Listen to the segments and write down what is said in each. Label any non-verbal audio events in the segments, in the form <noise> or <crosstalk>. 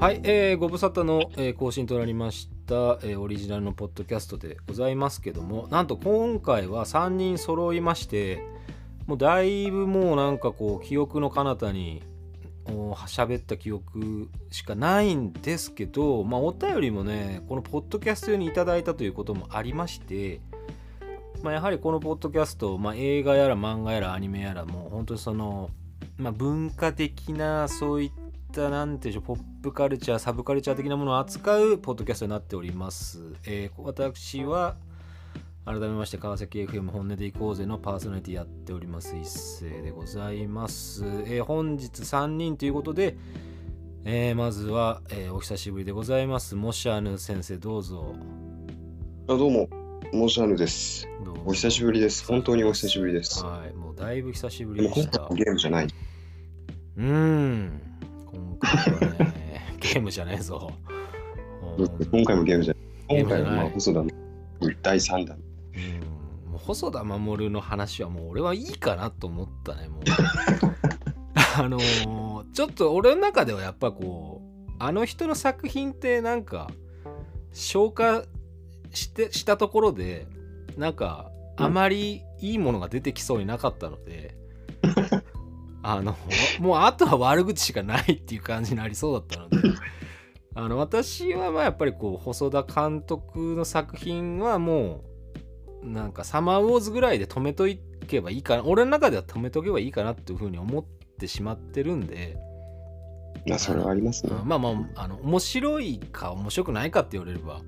はい、えーご無沙汰の、えー更新となりました、えーオリジナルのポッドキャストでございますけどもなんと今回は3人揃いましてもうだいぶもうなんかこう記憶の彼方にお喋った記憶しかないんですけど、まあ、お便りもねこのポッドキャスト用にいただいたということもありまして、まあ、やはりこのポッドキャスト、まあ、映画やら漫画やらアニメやらもう本当にその、まあ、文化的なそういったなんていうんでしょうポップカルチャーサブカルチャー的なものを扱うポッドキャストになっております、えー私は改めまして川崎 FM 本音でいこうぜのパーソナリティやっております一斉でございます、えー本日3人ということで、えーまずは、えーお久しぶりでございます。モシャヌ先生どうぞ。あどうも、モーシャヌです。お久しぶりです。本当にお久しぶりです。はい。もうだいぶ久しぶりでした。ゲームじゃない。うーん今回はねゲームじゃねえぞ <laughs> うん今回もゲームじゃない。今回は細田の第3弾。うんもう細田守の話はもう俺はいいかなと思ったねもう <laughs> あのーちょっと俺の中ではやっぱこうあの人の作品ってなんか消化してしたところでなんかあまりいいものが出てきそうになかったので、あのもうあとは悪口しかないっていう感じになりそうだったので <laughs> あの私はまあやっぱりこう細田監督の作品はもうなんかサマーウォーズぐらいで止めとけばいいかな俺の中では止めとけばいいかなっていうふうに思ってしまってるんで、まあ、それはありますね。まあまああの面白いか面白くないかって言われれば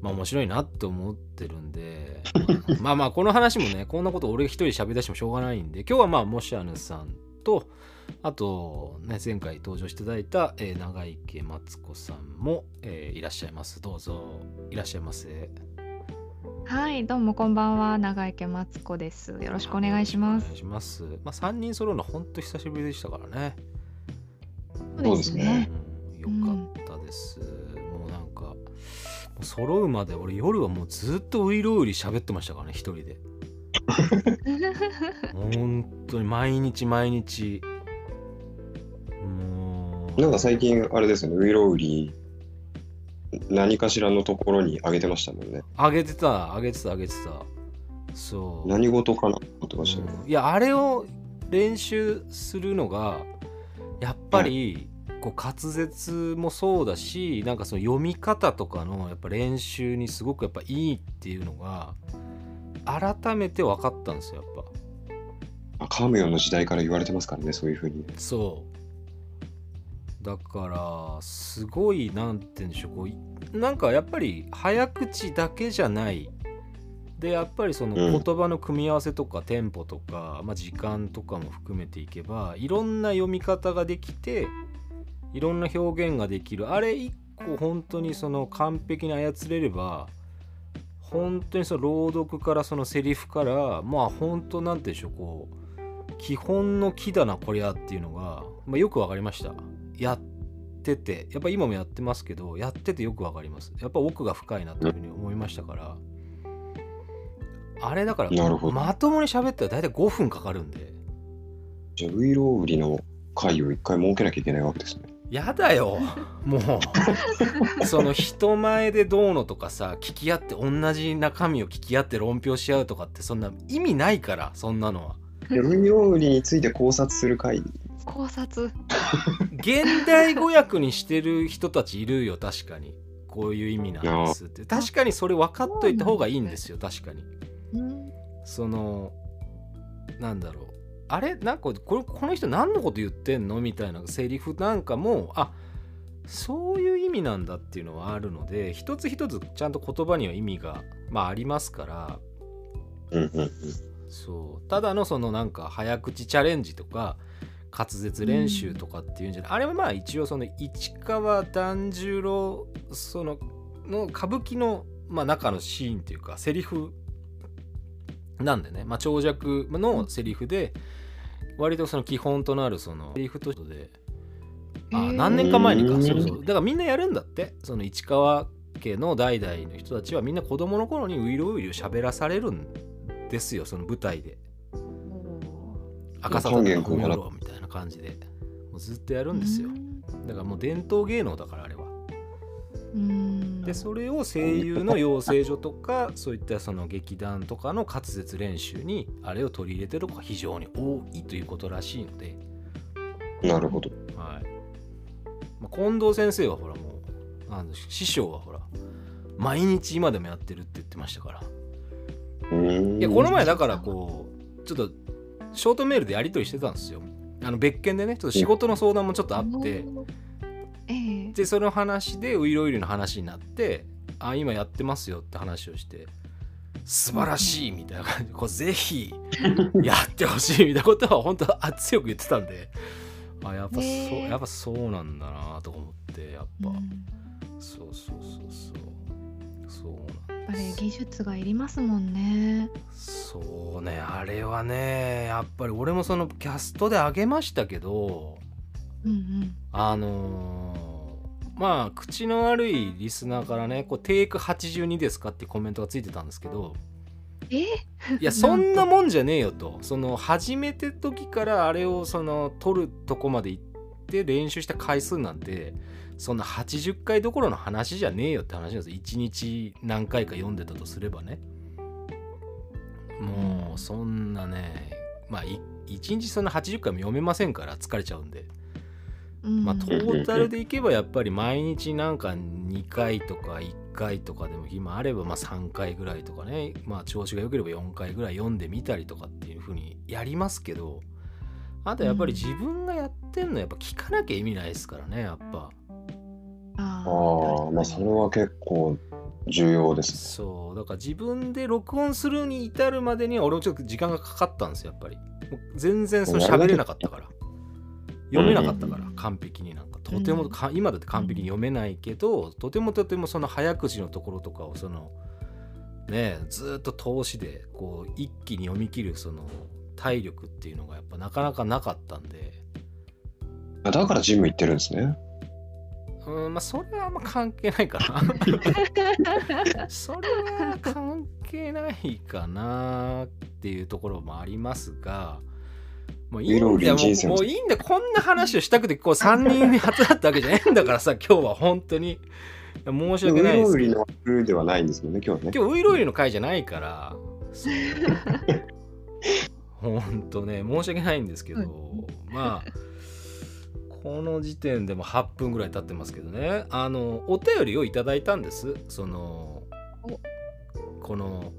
まあ面白いなって思ってるんで <laughs> まあまあこの話もねこんなこと俺一人で喋り出してもしょうがないんで今日はまあモシアヌさんとあとね前回登場していただいた、えー長池マツ子さんも、えーいらっしゃいますどうぞいらっしゃいませはい、どうもこんばんは、長池マツコです。よろしくお願いしますお願い。しますまあ3人揃うのほんと久しぶりでしたからねそうですね。うん、よかったです、もうなんう揃うまで俺夜はもうずっとウイロウリ喋ってましたからね一人で。<laughs> 本当に毎日毎日。もう。なんか最近、あれですよね、ウイロウリ、何かしらのところに上げてましたもんね。上げてた上げてた上げてた。そう。何事かなと思ってました。ね。うん。いやあれを練習するのがやっぱり、こう滑舌もそうだしなんかその読み方とかのやっぱ練習にすごくやっぱいいっていうのが改めて分かったんですよやっぱ。あカームヨンの時代から言われてますからね、そういうふうに。そう。だからすごいなんて言うんでしょうこういなんかやっぱり早口だけじゃない。でやっぱりそのうん。言葉の組み合わせとかテンポとか、まあ、時間とかも含めていけばいろんな読み方ができていろんな表現ができる。あれ一個本当にその完璧に操れれば本当にその朗読からそのセリフからまあ本当なんて言うんでしょうこう基本の木だなこりゃっていうのが、まあ、よくわかりました。やっててやっぱ今もやってますけどやっててよくわかります。やっぱ奥が深いなというふうに思いましたから。あれだからまともに喋ったら大体5分かかるんで。じゃあ、ウイロウリの回を一回設けなきゃいけないわけですね。やだよ。もう。<laughs> その人前でどうのとかさ聞き合って同じ中身を聞き合って論評し合うとかってそんな意味ないからそんなのは。でウイロウリについて考察する回。考察。現代語訳にしてる人たちいるよ確かに。こういう意味なんですって。確かにそれ分かっといた方がいいんですよ確かに。うんそのなんだろうあれ？なんかこれこの人何のこと言ってんの？みたいなセリフなんかもあそういう意味なんだっていうのはあるので一つ一つちゃんと言葉には意味が、まあ、ありますから。そう。ただのそのなんか早口チャレンジとか滑舌練習とかっていうんじゃない、あれはまあ一応その市川團十郎そのの歌舞伎の、まあ、中のシーンっていうかセリフなんでね、まあ、長尺のセリフで割とその基本となるそのセリフとしてであ何年か前にか。うんそうそう。だからみんなやるんだって。その市川家の代々の人たちはみんな子供の頃にウイロウイロ喋らされるんですよ。その舞台で。赤坂の勸玄君からみたいな感じで。もうずっとやるんですよ。うん。だからもう伝統芸能だからあれは。うんでそれを声優の養成所とかそういったその劇団とかの滑舌練習にあれを取り入れてる子が非常に多いということらしいので、なるほど。はい。まあ、近藤先生はほらもうあの師匠はほら毎日今でもやってるって言ってましたから。いやこの前だからこうちょっとショートメールでやり取りしてたんですよ。あの別件でねちょっと仕事の相談もちょっとあって。ええでその話でウイロウイリの話になってあ今やってますよって話をして素晴らしいみたいな感じ。でこうぜひやってほしいみたいなことは本当は強く言ってたんで。あやっぱそう、やっぱそうなんだなとか思ってやっぱ、うん。そうそうそうそう。そうなんやっぱり技術がいりますもんね。そうねあれはねやっぱり俺もそのキャストであげましたけどうんうん。あのーまあ口の悪いリスナーからねこうテイク82ですかってコメントがついてたんですけどえ？いや <laughs> そんなもんじゃねえよと。その始めて時からあれをその取るとこまで行って練習した回数なんてそんな80回どころの話じゃねえよって話なんですよ。1日何回か読んでたとすればね。もうそんなねまあい1日そんな80回も読めませんから疲れちゃうんで。うんまあ、トータルでいけばやっぱり毎日なんか2回とか1回とかでも暇あればまあ3回ぐらいとかね。まあ調子が良ければ4回ぐらい読んでみたりとかっていう風にやりますけどあとやっぱり自分がやってんのやっぱ聞かなきゃ意味ないですからねやっぱ。あああ、まあそれは結構重要ですね。そう。だから自分で録音するに至るまでには俺もちょっと時間がかかったんですよやっぱり。全然それ喋れなかったから読めなかったからうん完璧になんか。とてもか、今だって完璧に読めないけどとてもとてもその早口のところとかをそのねずーっと通しでこう一気に読み切るその体力っていうのがやっぱなかなかなかったんで。あだからジム行ってるんですね。うんまあそれはあんま関係ないかな。<laughs> それは関係ないかなっていうところもありますがもういい。んだよもういいんだよ。こんな話をしたくてこう3人に集まったわけじゃないんだからさ <laughs> 今日は本当に。申し訳ないですウイロウリの風ではないんですね、今日はね。今日ウイロウリの回じゃないから。<laughs> 本当ね申し訳ないんですけど、まあこの時点でも8分ぐらい経ってますけどね。あのお便りをいただいたんです。そのお。この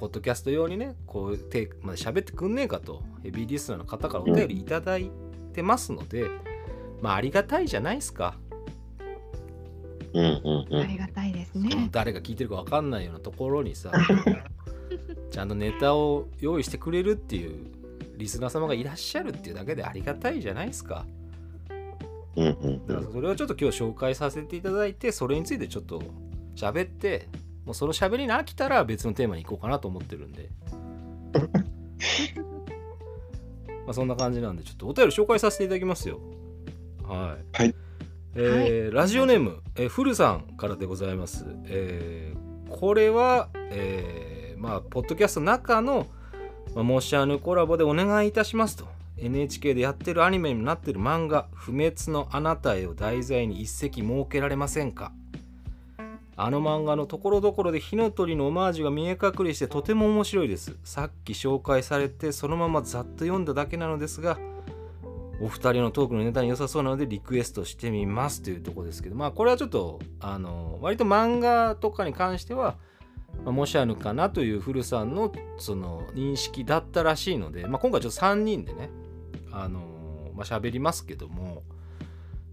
ポッドキャスト用にねこうテイクまあ、喋ってくんねえかと。ヘビーリスナーの方からお便りいただいてますので、まあありがたいじゃないですか。うんうんうあん。りがたいですね。誰が聞いてるか分かんないようなところにさ <laughs> ちゃんとネタを用意してくれるっていうリスナー様がいらっしゃるっていうだけでありがたいじゃないですか。うんうん。だからそれをちょっと今日紹介させていただいてそれについてちょっと喋ってもうその喋りに飽きたら別のテーマに行こうかなと思ってるんで。<laughs> まあそんな感じなんでちょっとお便り紹介させていただきますよ。はい。はい。えーラジオネーム、えー、フルさんからでございます。えーこれは、えーまあ、ポッドキャストの中の、まあ、モシャヌコラボでお願いいたしますと。NHK でやってるアニメになってる漫画「不滅のあなたへ」を題材に一席設けられませんか？あの漫画のところどころで火の鳥のオマージュが見え隠れしてとても面白いです。さっき紹介されてそのままざっと読んだだけなのですがお二人のトークのネタに良さそうなのでリクエストしてみますというところですけどまあこれはちょっとあの割と漫画とかに関しては、まあ、もしあるかなという古さんのその認識だったらしいので、まあ、今回ちょっと3人でねあのまあ喋りますけども。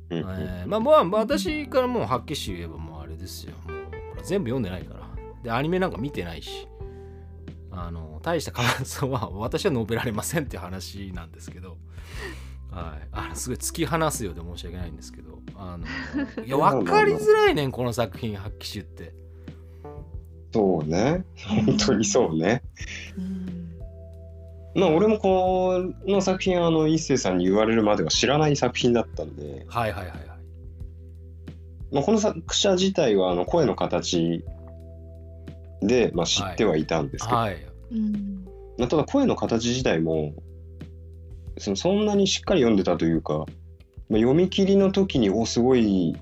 えーまあもう私からもうはっきり言えばもうあれですよ全部読んでないから。でアニメなんか見てないし。あの大した感想は私は述べられませんっていう話なんですけど。はい、あのすごい突き放すようで申し訳ないんですけど。あのいや <laughs> 分かりづらいねんこの作品発揮集って。そうね。本当にそうね。うん。まあ俺もこの作品あの一星さんに言われるまでは知らない作品だったんで、はいはいはいはいまあ、この作者自体はあの声の形で、まあ、知ってはいたんですけど、はい。うん。まあ、ただ声の形自体もそのそんなにしっかり読んでたというかまあ、読み切りの時におすごい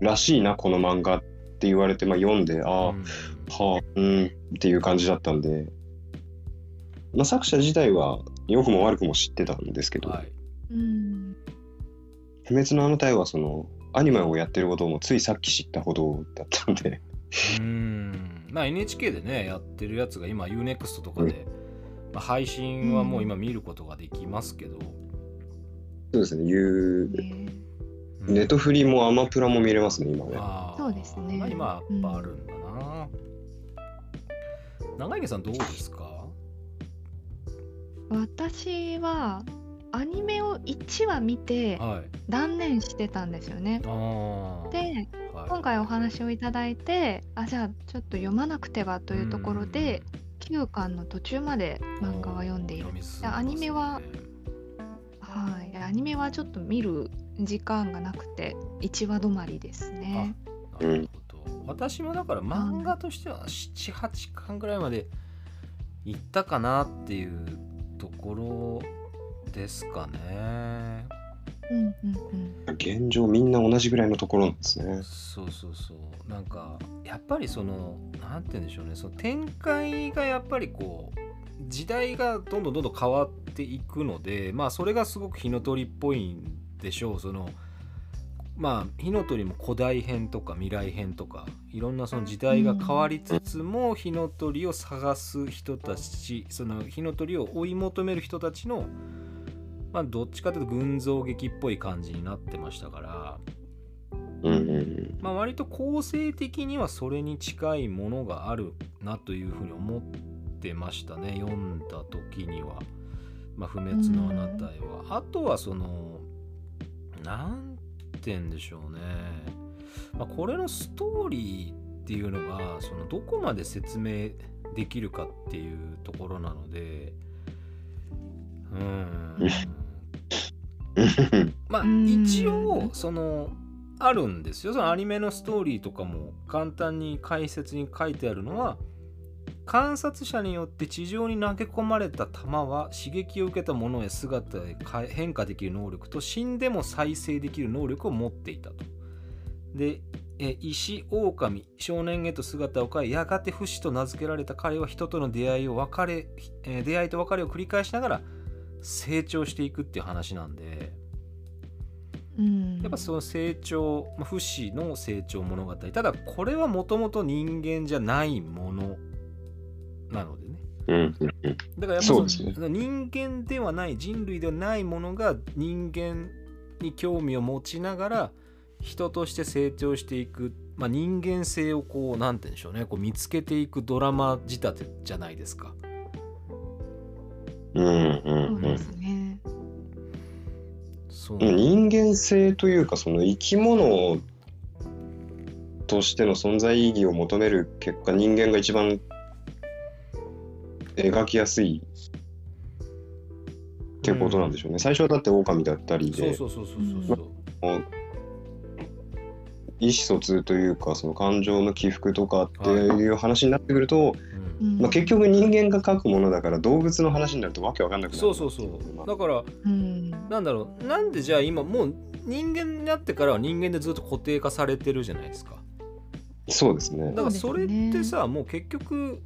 らしいなこの漫画って言われて、まあ、読んでああ、うん。はあうんっていう感じだったんで、まあ、作者自体は良くも悪くも知ってたんですけど、はい。うん。不滅のあの体はそのアニメをやってることもついさっき知ったほどだったんで、うん。まあ NHK でねやってるやつが今 UNEXT とかで、まあ、配信はもう今見ることができますけど、そうですね、いうねうん。ネットフリもアマプラも見れますね、今ね。あー。そうですね。まあ、今やっぱあるんだな、長池さんどうですか？私はアニメを1話見てはい。断念してたんですよね。あー。ではい。今回お話をいただいてあじゃあちょっと読まなくてはというところで9巻の途中まで漫画は読んでいる。ねアニメははい。アニメはちょっと見る時間がなくて1話止まりですね。なるほど、私もだから漫画としては78巻ぐらいまでいったかなっていうところですかね。うんうんうん。現状みんな同じぐらいのところなんですね。そうそうそう。なんかやっぱりそのなんて言うんでしょうね。その展開がやっぱりこう時代がどんどんどんどん変わっていくのでまあそれがすごく火の鳥っぽいんでしょう。そのまあ火の鳥も古代編とか未来編とかいろんなその時代が変わりつつも火の鳥を探す人たちその火の鳥を追い求める人たちのまあどっちかというと群像劇っぽい感じになってましたから。うんうんうん。まあ、割と構成的にはそれに近いものがあるなというふうに思ってましたね。読んだ時には「まあ、不滅のあなたへは」あとはそのなんて言うんでしょうね、まあ、これのストーリーっていうのがそのどこまで説明できるかっていうところなので。うーん <laughs> まあうん一応そのあるんですよそのアニメのストーリーとかも簡単に解説に書いてあるのは観察者によって地上に投げ込まれた弾は刺激を受けたものへ姿へ変化できる能力と死んでも再生できる能力を持っていたと。でえ石狼少年へと姿を変えやがて不死と名付けられた彼は人との出会いを別れ、えー出会いと別れを繰り返しながら成長していくっていう話なんで。うんやっぱその成長、まあ、不死の成長物語ただこれはもともと人間じゃないものなのでねうんうんうん。だからやっぱそうですね人間ではない人類ではないものが人間に興味を持ちながら人として成長していく、まあ、人間性をこうなんて言うんでしょうねこう見つけていくドラマ仕立てじゃないですか。うんうんそううんですね。そう。人間性というかその生き物としての存在意義を求める結果人間が一番描きやすいってことなんでしょうね、最初はだって狼だったりで。そうそうそうそうそうそう。意思疎通というかその感情の起伏とかっていう話になってくると、まあ、結局人間が描くものだから動物の話になるとわけわかんなくなる。そうそうそう。だからうん。なんだろう。なんでじゃあ今もう人間になってからは人間でずっと固定化されてるじゃないですか。そうですね。だからそれってさ、もう結局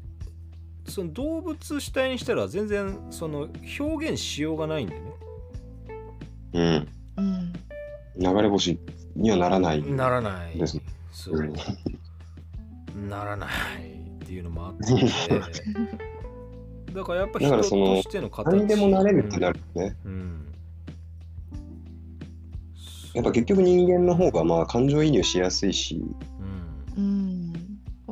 その動物主体にしたら全然その表現しようがないんでね。うん。うん。流れ星にはならない。ならない。ですね。そう。うん。ならない。っていうのもあって。<laughs> だからやっぱ人としての形。何にでもなれるってなるとね、うん。やっぱ結局人間の方がまあ感情移入しやすいし、うん。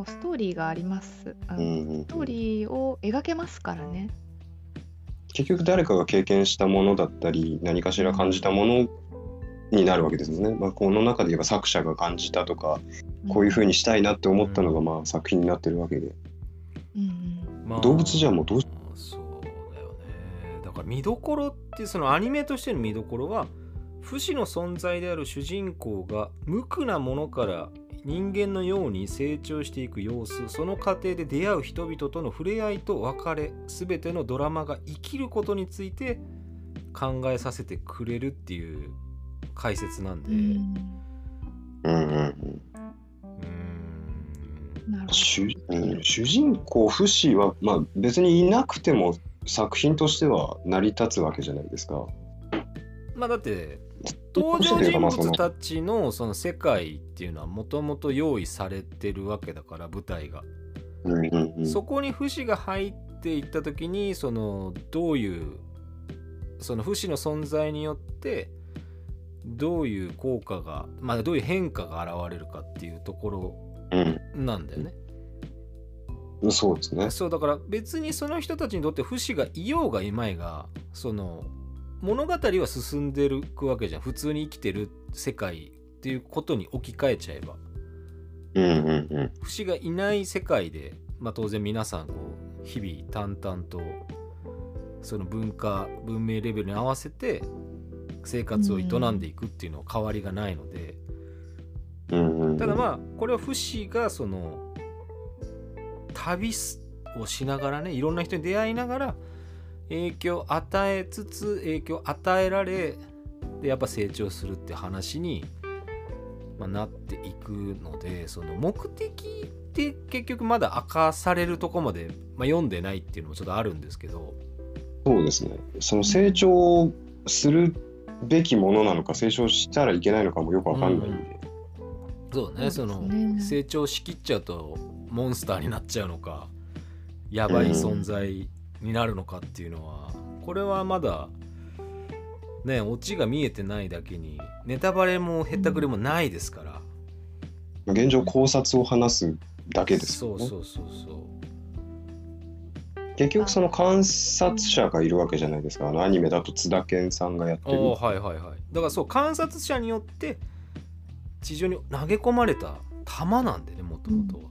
ストーリーがあります。あのうんうんうん。ストーリーを描けますからね。結局誰かが経験したものだったり何かしら感じたものになるわけですよね。まあ、この中で言えば作者が感じたとかこういうふうにしたいなって思ったのがまあ作品になってるわけで。うん動物じゃもうどうしそうだよね。だから見どころってそのアニメとしての見どころは不死の存在である主人公が無垢なものから人間のように成長していく様子その過程で出会う人々との触れ合いと別れ全てのドラマが生きることについて考えさせてくれるっていう解説なんで、うん。うんうんうん。うーん。なるほど。主うん主人公フシは、まあ、別にいなくても作品としては成り立つわけじゃないですか。まあだって登場人物たちのその世界っていうのはもともと用意されてるわけだから舞台が、うんうんうん、そこに不死が入っていった時にそのどういうその不死の存在によってどういう効果が、まあ、どういう変化が現れるかっていうところなんだよね。うん、そうですね。そうだから別にその人たちにとって不死がいようがいまいがその物語は進んでるくわけじゃん普通に生きてる世界っていうことに置き換えちゃえばうんうんうん。不死がいない世界で、まあ、当然皆さんこう日々淡々とその文化文明レベルに合わせて生活を営んでいくっていうのは変わりがないので、ただまあこれは不死がその旅をしながらねいろんな人に出会いながら影響を与えつつ影響を与えられでやっぱ成長するって話に、まあ、なっていくのでその目的って結局まだ明かされるとこまで、まあ、読んでないっていうのもちょっとあるんですけど。そうですね。その成長するべきものなのか、成長したらいけないのかもよくわかんないんで。そうねそそうねの成長しきっちゃうとモンスターになっちゃうのかやばい存在になるのかっていうのはこれはまだねオチが見えてないだけにネタバレもへったくれもないですから、現状考察を話すだけですよね。そうそうそうそう結局その観察者がいるわけじゃないですか。あのアニメだと津田健さんがやってる。はいはいはいだからそう観察者によって地上に投げ込まれた弾なんでねもともとは、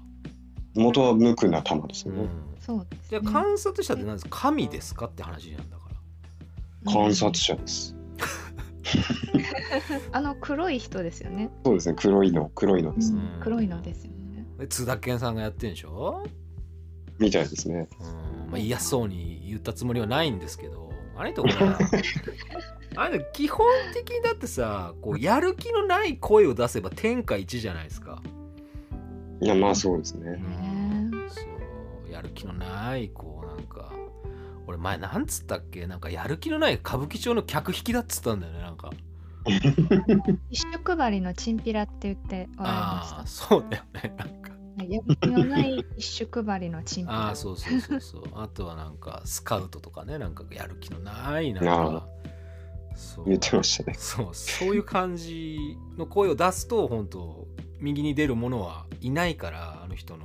元は無垢な玉ですよね。うんそうですじゃあね。観察者って何ですか？神ですかって話なんだから観察者です。<laughs> あの黒い人ですよね。そうですね。黒いの、黒いのです。うんうん黒いのですよね。で津田健さんがやってんでしょ？みたいですね。うん。まあ、嫌そうに言ったつもりはないんですけどあれとほら <laughs> あれ基本的にだってさこうやる気のない声を出せば天下一じゃないですか、いや、まあそうですね。ねそう。やる気のないこうなんか。俺前なんつったっけ？なんかやる気のない歌舞伎町の客引きだっつったんだよねなんか。一色配りのチンピラって言っておられましああそうだよねなんか。た。やる気のない一色配りのチンピラ。ああそうそうそうそう。<laughs> あとはなんかスカウトとかねなんかやる気のないなんあ。かそう。言ってましたね。そうそういう感じの声を出すと本当右に出る者はいないからあの人の。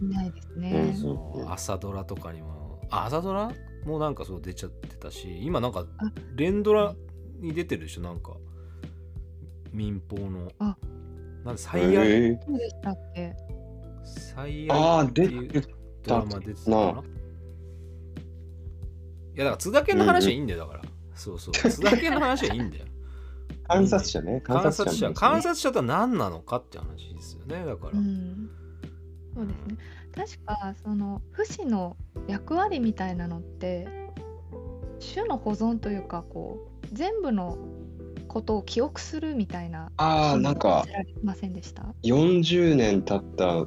いないですうんね。朝ドラとかにも。あ朝ドラもなんかそう出ちゃってたし今なんかあ。連ドラに出てるでしょなんか。民放の。あ。なんで最愛、ええそうでしたっけ？最ああ、愛って出いドラマ出てたかな？いやだから津田健の話はいいんだよだから、そうそう。津田健の話はいいんだよ。<laughs> 観察者ね。観察者観観察察者とは何なのかって話ですよねだから、うん。そうですね。確かその不死の役割みたいなのって種の保存というかこう全部のことを記憶するみたいなああ、なんかませんでした？40年経った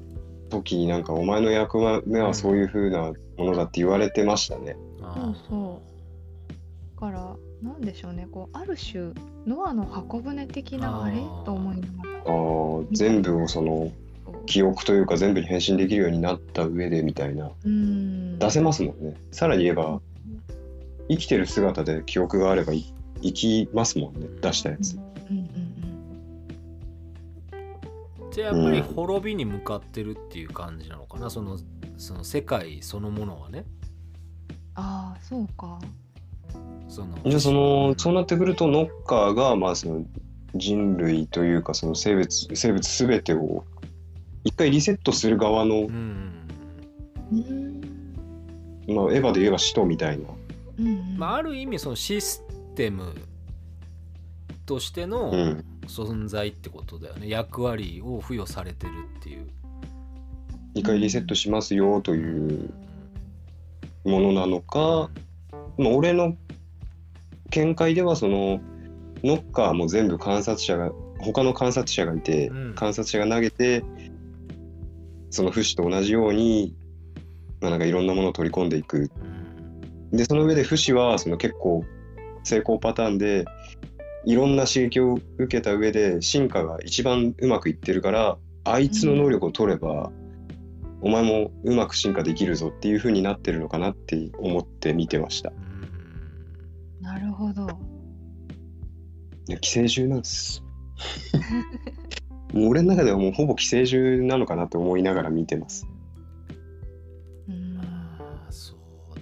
時になんかお前の役目はそういう風なものだって言われてましたね。あそうーそうだからなんでしょうねこうある種ノアの箱舟的なあれと思いながらああ、全部をそのこ記憶というか全部に変身できるようになった上でみたいな。ううん出せますもんね。さらに言えば生きてる姿で記憶があればい生きますもんね。出したやつ。じゃあやっぱり滅びに向かってるっていう感じなのかな？そのその世界そのものはね。ああそうか。そのじゃあそのそうなってくるとノッカーがまあその人類というかその生物生物すべてを一回リセットする側の、うん。うん。まあ、エヴァで言えば使徒みたいな。うんうん。まあ、ある意味そのシステムとしてのうん。存在ってことだよね、役割を付与されてるっていう。一回リセットしますよというものなのか、まあ、俺の見解ではそのノッカーも全部観察者が他の観察者がいて、うん。観察者が投げてそのフシと同じように、まあ、なんかいろんなものを取り込んでいく。うん。でその上でフシはその結構成功パターンでいろんな刺激を受けた上で進化が一番うまくいってるからあいつの能力を取れば、お前もうまく進化できるぞっていう風になってるのかなって思って見てました。うんなるほど。いや寄生獣なんです。<laughs> もう俺の中ではもうほぼ寄生獣なのかなと思いながら見てます。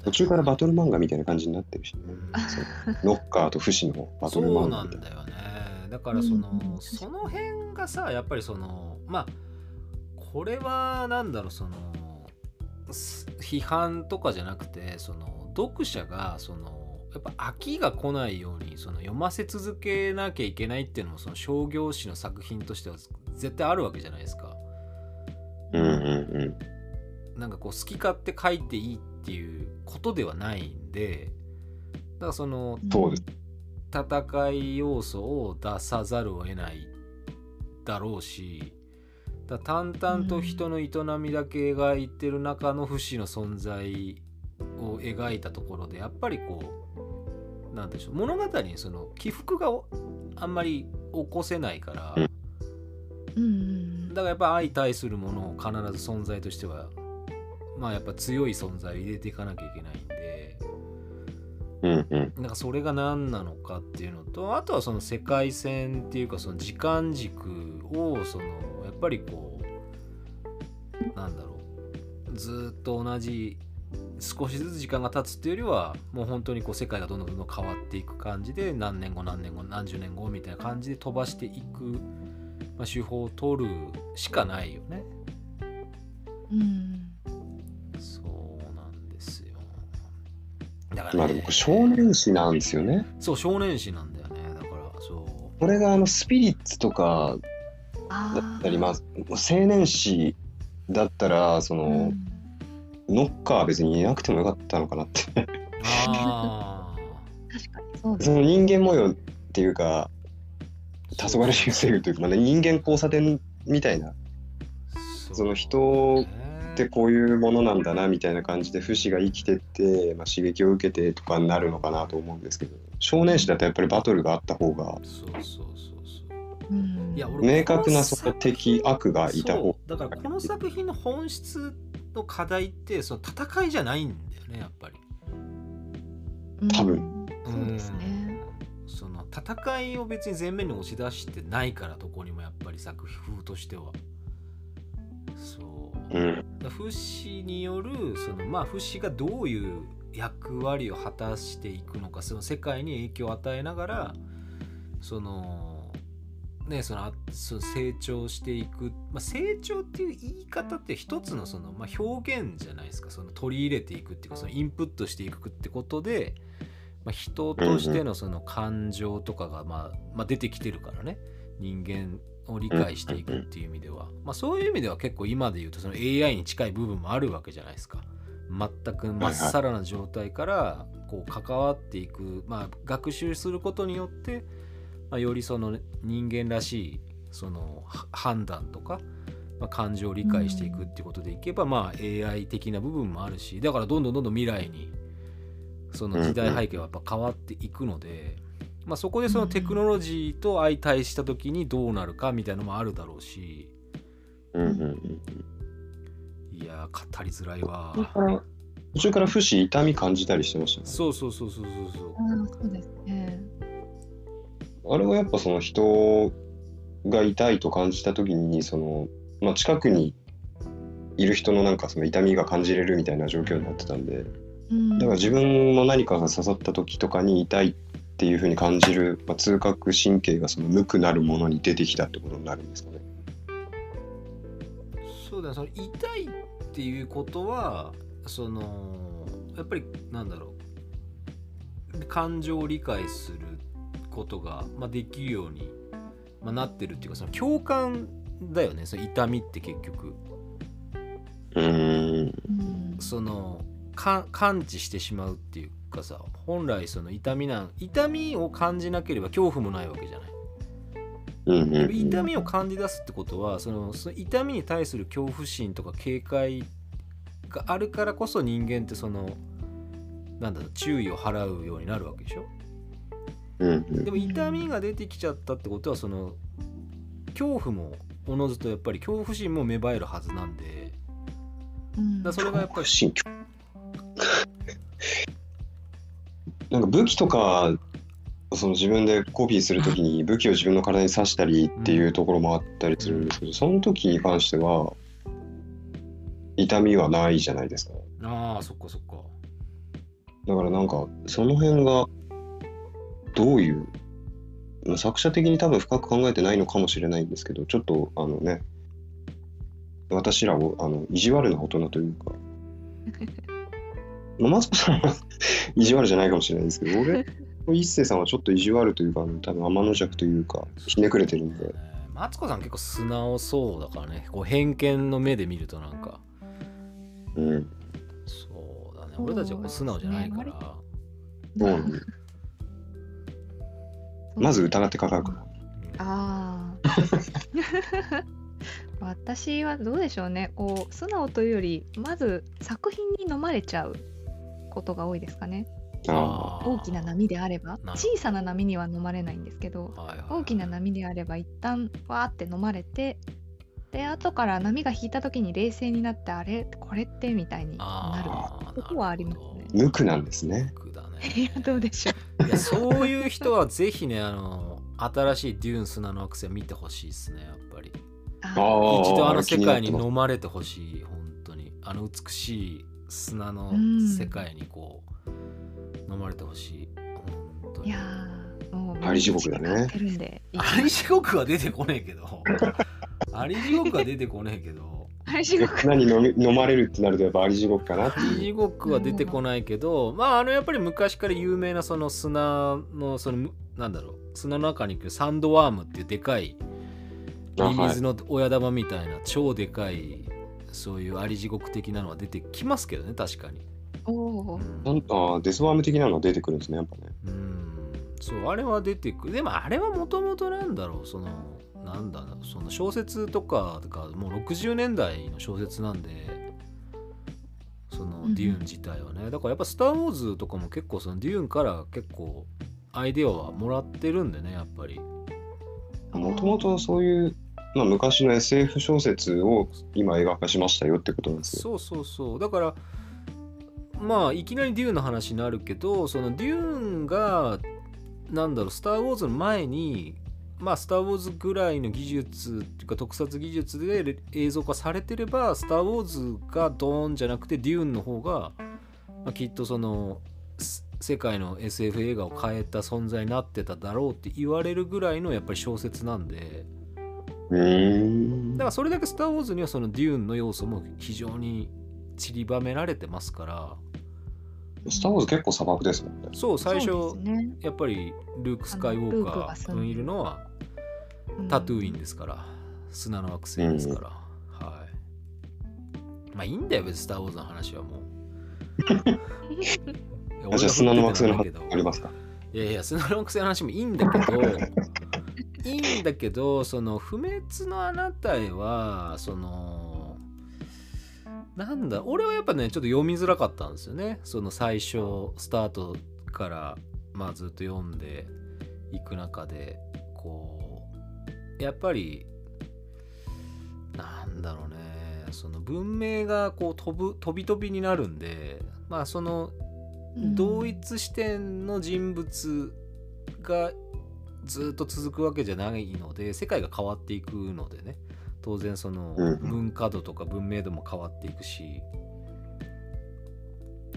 途中からバトル漫画みたいな感じになってるしね。<laughs> ノッカーとフシのバトルそう漫画みたいな。なんだよねだからその、うんその辺がさやっぱりそのまあこれはなんだろうそのす批判とかじゃなくてその読者がそのやっぱ飽きが来ないようにその読ませ続けなきゃいけないっていうのもその商業誌の作品としては絶対あるわけじゃないですか。うんうんうん。なんかこう好き勝手書いていいっていうことではないんでだからその。戦い要素を出さざるを得ないだろうしだ淡々と人の営みだけ描いてる中の不死の存在を描いたところでやっぱりこうなんでしょう物語にその起伏がおあんまり起こせないから、だからやっぱ相対するものを必ず存在としてはまあやっぱ強い存在を入れていかなきゃいけないんで。うんうん。なんかそれが何なのかっていうのとあとはその世界線っていうかその時間軸をそのやっぱりこうなんだろうずーっと同じ少しずつ時間が経つっていうよりはもう本当にこう世界がどんどんどんどん変わっていく感じで何年後何年後何十年後みたいな感じで飛ばしていく、まあ、手法を取るしかないよね。うんだから、ね、まあでも少年誌なんですよね。そう少年誌なんだよね。だからそう。これがあのスピリッツとかあだったりまあ青年誌だったらその、うん。ノッカーは別にいなくてもよかったのかなって。あ <laughs> 確かにそうですその人間模様っていうか黄昏流星というか、まあね、人間交差点みたいなその人ってこういうものなんだなみたいな感じで不死が生きてって、まあ、刺激を受けてとかになるのかなと思うんですけど少年誌だとやっぱりバトルがあった方がそうそうそうそうう。んいや俺明確なこその敵悪がいた方そう。だからこの作品の本質の課題ってその戦いじゃないんだよねやっぱり。うん。多分。そうですね。うんその戦いを別に前面に押し出してないからどこにもやっぱり作風としては。そううん。フシによるそのまあフシがどういう役割を果たしていくのかその世界に影響を与えながらそのねそのその成長していく、まあ、成長っていう言い方って一つのその、まあ、表現じゃないですかその取り入れていくっていうかそのインプットしていくってことで、まあ、人としてのその感情とかが、まあまあ、出てきてるからね。人間を理解していくっていう意味では、まあ、そういう意味では結構今で言うとその AI に近い部分もあるわけじゃないですか。全くまっさらな状態からこう関わっていく、まあ、学習することによって、まあ、よりその人間らしいそのは判断とか、まあ、感情を理解していくっていうことでいけば、まあ AI 的な部分もあるしだからどんどんどんどん未来にその時代背景はやっぱ変わっていくので、まあ、そこでそのテクノロジーと相対した時にどうなるかみたいなのもあるだろうし。うんうんうん。いやー語りづらいわ。途中から不死痛み感じたりしてましたね。そうそうそうそうそうそう。ああそうですね。あれはやっぱその人が痛いと感じた時にその、まあ、近くにいる人のなんかその痛みが感じれるみたいな状況になってたんで。うん。だから自分の何かが刺さった時とかに痛いっていう風に感じる、まあ、痛覚神経がその無くなるものに出てきたってことになるんですかね。そうだねその痛いっていうことはそのやっぱりなんだろう。感情を理解することが、まあ、できるように、まあ、なってるっていうかその共感だよね。その痛みって結局。うーん。うん。そのか感知してしまうっていうかさ本来その痛みなん痛みを感じなければ恐怖もないわけじゃない。うんうんうん。痛みを感じ出すってことはそのその痛みに対する恐怖心とか警戒があるからこそ人間ってそのなんだろう注意を払うようになるわけでしょ。うんうん。でも痛みが出てきちゃったってことはその恐怖もおのずとやっぱり恐怖心も芽生えるはずなんで。うん。だからそれがやっぱり心なんか武器とかその自分でコピーするときに武器を自分の体に刺したりっていうところもあったりするんですけど、その時に関しては痛みはないじゃないですか。ああそっかそっか。だからなんかその辺がどういうまあ作者的に多分深く考えてないのかもしれないんですけどちょっとあのね私らをあの意地悪な大人というか。ま <laughs> あマツコさんは意地悪じゃないかもしれないですけど俺一星さんはちょっと意地悪というか多分天の弱というかひねくれてるんでマツコさん結構素直そうだからねこう偏見の目で見るとなんかうんそうだね俺たちはこう素直じゃないから、うんまず疑ってかかるからああ私はどうでしょうねこう素直というよりまず作品に飲まれちゃうことが多いですかね。大きな波であれば小さな波には飲まれないんですけどはいはい大きな波であれば一旦わーって飲まれてで後から波が引いた時に冷静になってあれ？これってみたいになる。ことはありますね。無垢なんですね。無垢だね。<laughs> いやどうでしょう。いやそういう人はぜひねあの新しいデューン砂の惑星見てほしいですねやっぱり。ああー一度あの世界に飲まれてほしい本当に。あの美しい砂のうん。世界にこう飲まれてほしい。本当に。いやーもうあり地獄だね。毎日かかってるんであり地獄は出てこねえけど。あり地獄は出てこねえけど。あり地獄。何飲み飲まれるってなるとやっぱあり地獄かなってありいう地獄は出てこないけど。まああのやっぱり昔から有名なその砂のそのむなんだろう。砂の中に来るサンドワームっていうでかい。ミミズの親玉みたいな超でかいそういうあり地獄的なのは出てきますけどね確かに。おおうんなんあーデスワーム的なの出てくるんですねやっぱね。うん。そうあれは出てくる。でもあれはもともとなんだろうそのなんだろうその小説とかがもう60年代の小説なんでそのうん。デューン自体はね。だからやっぱ「スター・ウォーズ」とかも結構そのデューンから結構アイデアはもらってるんでねやっぱり。もともとそういう、まあ、昔の SF 小説を今映画化しましたよってことなんですよ。そうそうそうだからまあいきなりデューンの話になるけどそのデューンがなんだろう「スター・ウォーズ」の前にまあ「スター・ウォーズ」ぐらいの技術っていうか特撮技術で映像化されてれば「スター・ウォーズ」がドーンじゃなくてデューンの方が、まあ、きっとその世界の SF 映画を変えた存在になってただろうって言われるぐらいのやっぱり小説なんでだからそれだけ「スター・ウォーズ」にはそのデューンの要素も非常に散りばめられてますから。スター・ウォーズ結構砂漠ですもんね。そう最初ね。やっぱりルーク・スカイウォーカー君いるのはうん。タトゥーインですから、砂の惑星ですから、はい。まあいいんだよ別に「スター・ウォーズ」の話はもう。じゃあ砂の惑星の話ありますか？いやいや砂の惑星の話もいいんだけど <laughs> いいんだけどその不滅のあなたへはそのなんだ俺はやっぱねちょっと読みづらかったんですよね。その最初スタートからまあずっと読んでいく中でこうやっぱりなんだろうねその文明がこう飛ぶ飛び飛びになるんでまあそのうん。同一視点の人物がずっと続くわけじゃないので世界が変わっていくのでね。当然その文化度とか文明度も変わっていくし。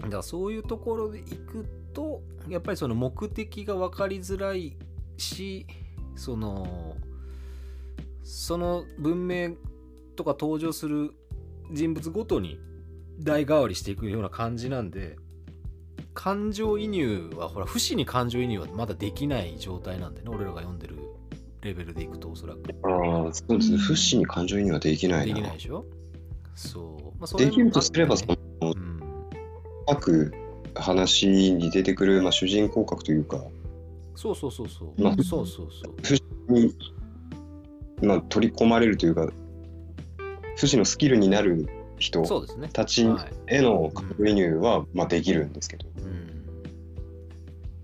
だからそういうところでいくとやっぱりその目的が分かりづらいしそのその文明とか登場する人物ごとに代替わりしていくような感じなんで感情移入はほら不死に感情移入はまだできない状態なんでね俺らが読んでるレベルでいくとおそらく。ああ、そうですね。不死に感情移入はできないな。できないでしょそう、まあ、それできるとすれば、その、うん。深く話に出てくる、まあ、主人公格というか。そうそうそうそう、まあそうそうそう。に、まあ、取り込まれるというか不死のスキルになる人たちはいへのカップ輸入は、まあ、できるんですけど、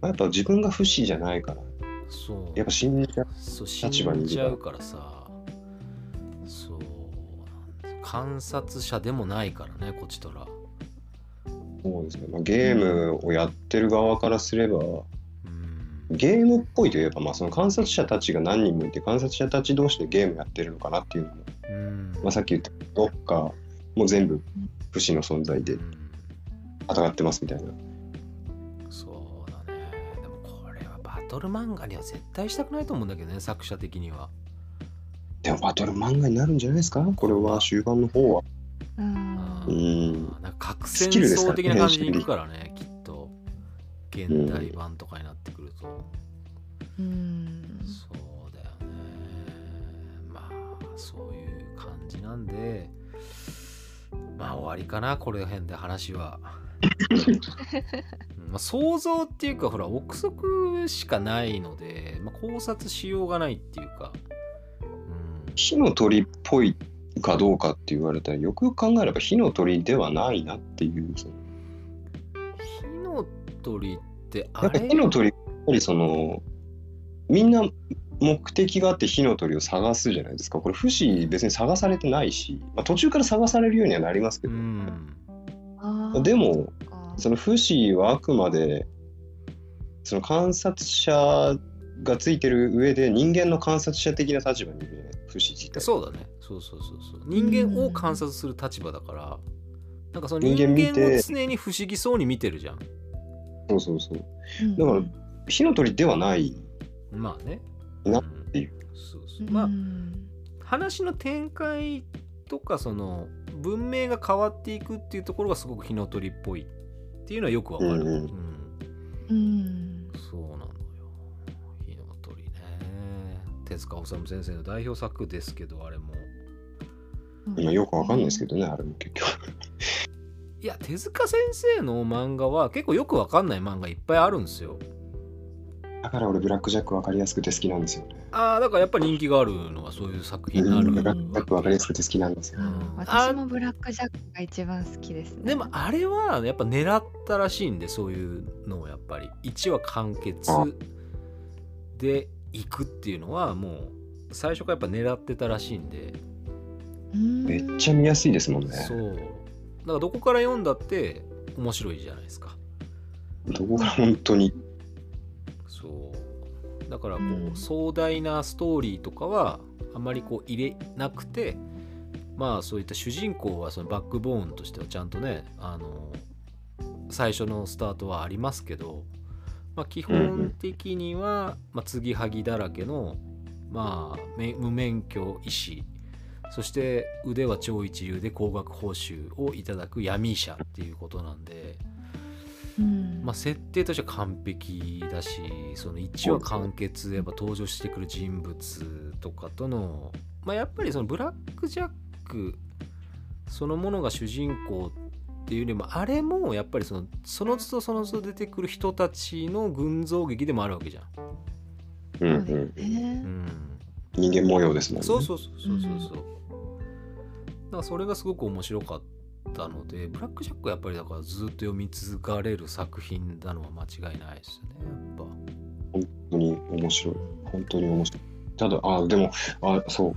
やっぱ自分が不死じゃないから。そう。やっぱ死んじゃう。立場にいるんじゃうからさ。そう。観察者でもないからねこちとら。そうですね、まあ、ゲームをやってる側からすればうん。ゲームっぽいといえば、まあ、その観察者たちが何人もいて観察者たち同士でゲームやってるのかなっていうのも、うん。まあ、さっき言ったどっかもう全部不死の存在でうん。戦ってますみたいな。そうだね。でもこれはバトル漫画には絶対したくないと思うんだけどね作者的には。でもバトル漫画になるんじゃないですか？これは終盤の方は。うん。ううん。んなんか核戦スキルですからね争的な感じにいくからね。きっと。現代版とかになってくると、うん。そうだよね。まあそういう感じなんでまあ終わりかなこれ辺で話は、<laughs> うんまあ、想像っていうかほら憶測しかないので、まあ、考察しようがないっていうか、うん、火の鳥っぽいかどうかって言われたらよく考えれば火の鳥ではないなっていう。火の鳥ってやっぱあれ火の鳥やっぱりそのみんな目的があって火の鳥を探すじゃないですか。これ不死別に探されてないし、まあ、途中から探されるようにはなりますけうど、んあーでもか。その不死はあくまでその観察者がついてる上で人間の観察者的な立場にいるね不死自体。そうだね。そうそうそうそう。人間を観察する立場だからなんかその人人間見て間を常に不思議そうに見てるじゃん。そうそうそう。うん。だから火の鳥ではない。まあねなっていう。そうそう。まあうん話の展開とかその文明が変わっていくっていうところがすごく火の鳥っぽいっていうのはよくわかる、うんうん。うん。うん。そうなのよ。火の鳥ね。手塚治虫先生の代表作ですけどあれも。今よくわかんないですけどねあれも結局。いや手塚先生の漫画は結構よくわかんない漫画いっぱいあるんですよだから俺ブラックジャックわかりやすくて好きなんですよね。ああだからやっぱり人気があるのはそういう作品になるブラックジャックわかりやすくて好きなんですよ、うん。うん。私もブラックジャックが一番好きですね。でもあれはやっぱ狙ったらしいんでそういうのをやっぱり。1話完結でいくっていうのはもう最初からやっぱ狙ってたらしいんで。めっちゃ見やすいですもんね。そう。だからどこから読んだって面白いじゃないですか。どこから本当にそう。だからこう、うん。壮大なストーリーとかはあまりこう入れなくてまあそういった主人公はそのバックボーンとしてはちゃんとねあの最初のスタートはありますけど、まあ、基本的には、まあ、継ぎはぎだらけの、まあ、め無免許医師。そして腕は超一流で高額報酬をいただく闇医者っていうことなんで。うん。まあ、設定としては完璧だしその1話完結やっぱ登場してくる人物とかとの、まあ、やっぱりそのブラック・ジャックそのものが主人公っていうよりもあれもやっぱりそのその都度その都度出てくる人たちの群像劇でもあるわけじゃん。うんそううんうん、人間模様ですもんね。そうそうそうそうそうそう。だからそれがすごく面白かったのでブラック・ジャックはやっぱりだからずっと読み続かれる作品なのは間違いないですよねやっぱ。本当に面白い。本当に面白い。ただあでもあそ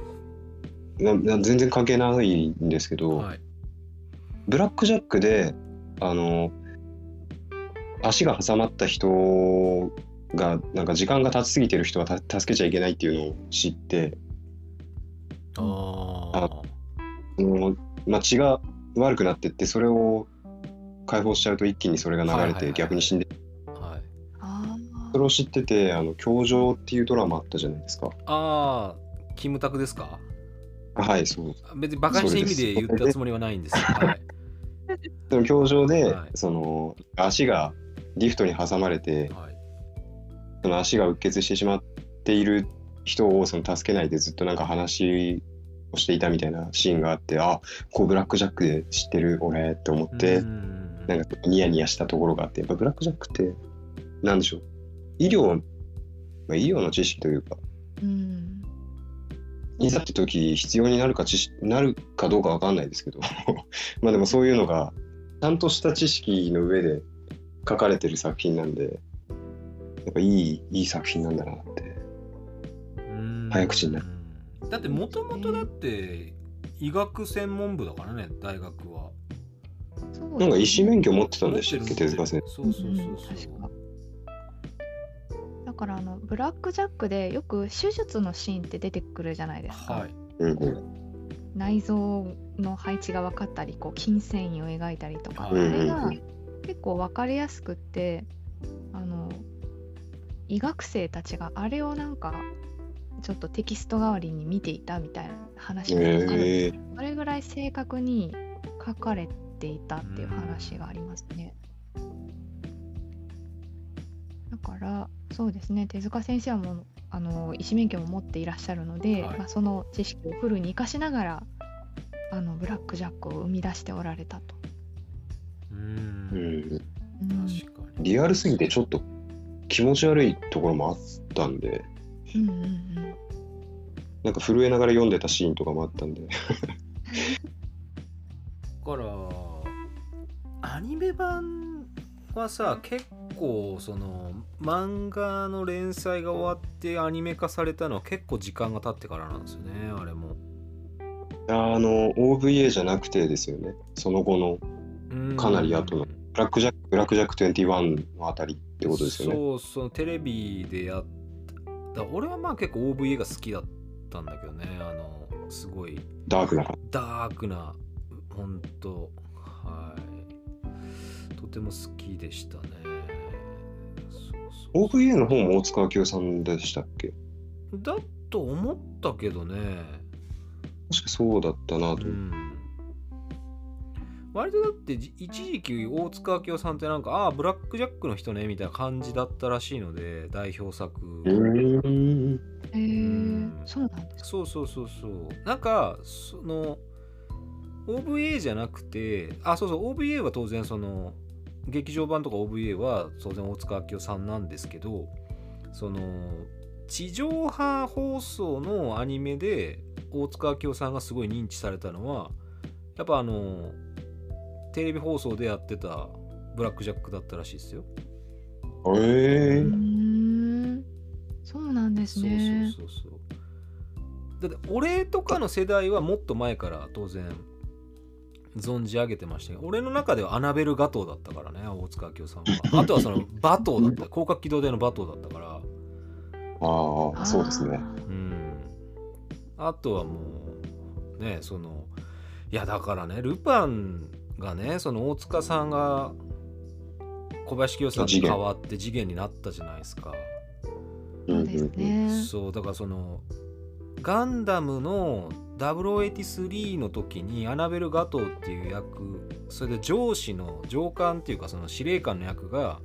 う。なな全然関係ないんですけど、はい。ブラックジャックであの足が挟まった人がなんか時間が経ちすぎてる人はた助けちゃいけないっていうのを知ってああその、まあ、血が悪くなってってそれを解放しちゃうと一気にそれが流れて逆に死んではい。あそれを知ってて「あの教場」っていうドラマあったじゃないですか。ああキムタクですか？あはいそう。別にバカにした意味で言ったつもりはないんですよ。はい。その教場で、はい。その足がリフトに挟まれてはい。その足がうっ血してしまっている人をその助けないでずっとなんか話をしていたみたいなシーンがあってあこうブラックジャックで知ってる俺って思って、うん。なんかニヤニヤしたところがあってやっぱブラックジャックってなんでしょう？医療、まあ、医療の知識というかうん。いざって時必要になるか知識なるかどうかわかんないですけど <laughs> まあでもそういうのがちゃんとした知識の上で書かれてる作品なんでやっぱいいいい作品なんだなってうん。早口になるだってもともとだって医学専門部だからね大学は。なんか医師免許持ってたん持でしたっけ手塚先そうそうそうう。んそう確か。だからあのブラックジャックでよく手術のシーンって出てくるじゃないですか、はい。生。うんうん。内臓の配置が分かったりこう筋繊維を描いたりとか、はい。あれが結構分かりやすくってあの医学生たちがあれをなんかちょっとテキスト代わりに見ていたみたいな話があるんですええそれぐらい正確に書かれていたっていう話がありますね。だからそうですね。手塚先生はもうあの医師免許も持っていらっしゃるので、はい。まあ、その知識をフルに生かしながらあのブラック・ジャックを生み出しておられたと。うん。確かに。リアルすぎてちょっと気持ち悪いところもあったんでうんうんうん。なんか震えながら読んでたシーンとかもあったんで。だからアニメ版はさ結構その漫画の連載が終わってアニメ化されたのは結構時間が経ってからなんですよねあれも。あの OVA じゃなくてですよね。その後のうんかなり後の。ブラックジャックブラックジャック21のあたりってことですよね。そうそうテレビでやった俺はまあ結構 OVA が好きだったんだけどね。あのすごい。ダークな。感ダークな本当はい。とても好きでしたね。そうそう OVA の方も大塚明夫さんでしたっけ？だと思ったけどね。確かそうだったなと、うん割とだってじ一時期大塚明夫さんってなんかああブラックジャックの人ねみたいな感じだったらしいので代表作。うー。んへえそうなんですか。そうそうそうそう。なんかその OVA じゃなくてあそうそう OVA は当然その劇場版とか OVA は当然大塚明夫さんなんですけどその地上波放送のアニメで大塚明夫さんがすごい認知されたのはやっぱあのテレビ放送でやってたブラックジャックだったらしいですよ。へえうーん。そうなんですね。そうそうそうそう。だって俺とかの世代はもっと前から当然存じ上げてましたけど俺の中ではアナベル・ガトーだったからね大塚明夫さんは。<laughs> あとはそのバトーだった。広角機動隊のバトーだったから。ああそうですね。うん。あとはもうねそのいやだからねルパンがねその大塚さんが小林清さんに代わって次元になったじゃないですか。そうですね。そうだからそのガンダムの0083の時にアナベル・ガトーっていう役それで上司の上官っていうかその司令官の役が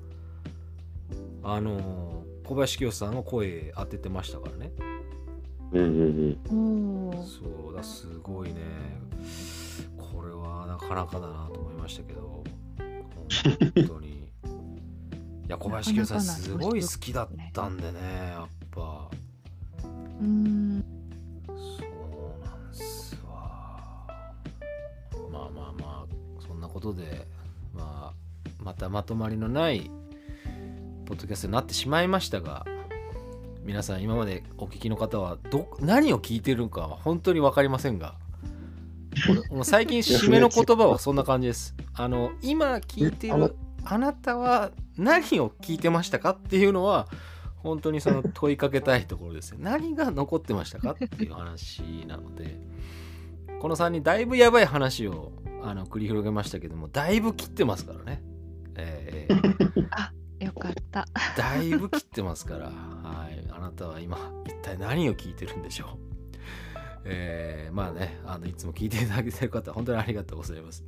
あの小林清さんが声当ててましたからねうんうんうん。そうだすごいねなかなかだなと思いましたけど本当に。いや小林清さんすごい好きだったんでねやっぱ。うーん。そうなんすわ。まあまあまあそんなことでまあまたまとまりのないポッドキャストになってしまいましたが皆さん今までお聞きの方はど何を聞いてるのかは本当に分かりませんが最近締めの言葉はそんな感じです。あの今聞いてるあなたは何を聞いてましたかっていうのは本当にその <laughs> 問いかけたいところですよ。何が残ってましたかっていう話なのでこの3人だいぶやばい話をあの繰り広げましたけどもだいぶ切ってますからね。えー <laughs> よかった。<laughs> だいぶ切ってますから、はい、あなたは今一体何を聞いてるんでしょう。えーまあね、あのいつも聞いていただけてる方、本当にありがとうございます。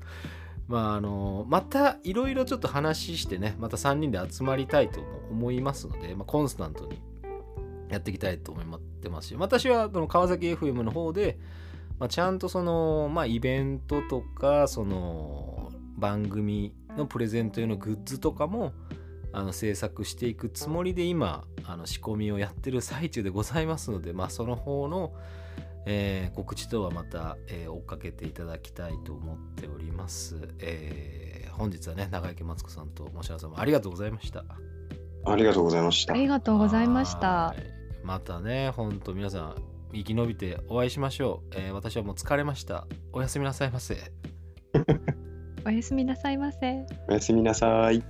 まああのまたいろいろちょっと話してね、また3人で集まりたいと思いますので、まあ、コンスタントにやっていきたいと思ってますし、私はその川崎 FM の方で、まあ、ちゃんとその、まあ、イベントとか、その番組のプレゼント用のグッズとかもあの制作していくつもりで今あの仕込みをやってる最中でございますので、まあ、その方の、えー告知とはまた、えー追っかけていただきたいと思っております。えー本日はね長池マツコさんともしらさんもありがとうございました。ありがとうございましたありがとうございましたはい。またね、ほんと皆さん、生き延びてお会いしましょう。えー私はもう疲れました。おやすみなさいませ。<laughs> <laughs> おやすみなさいませ。おやすみなさい。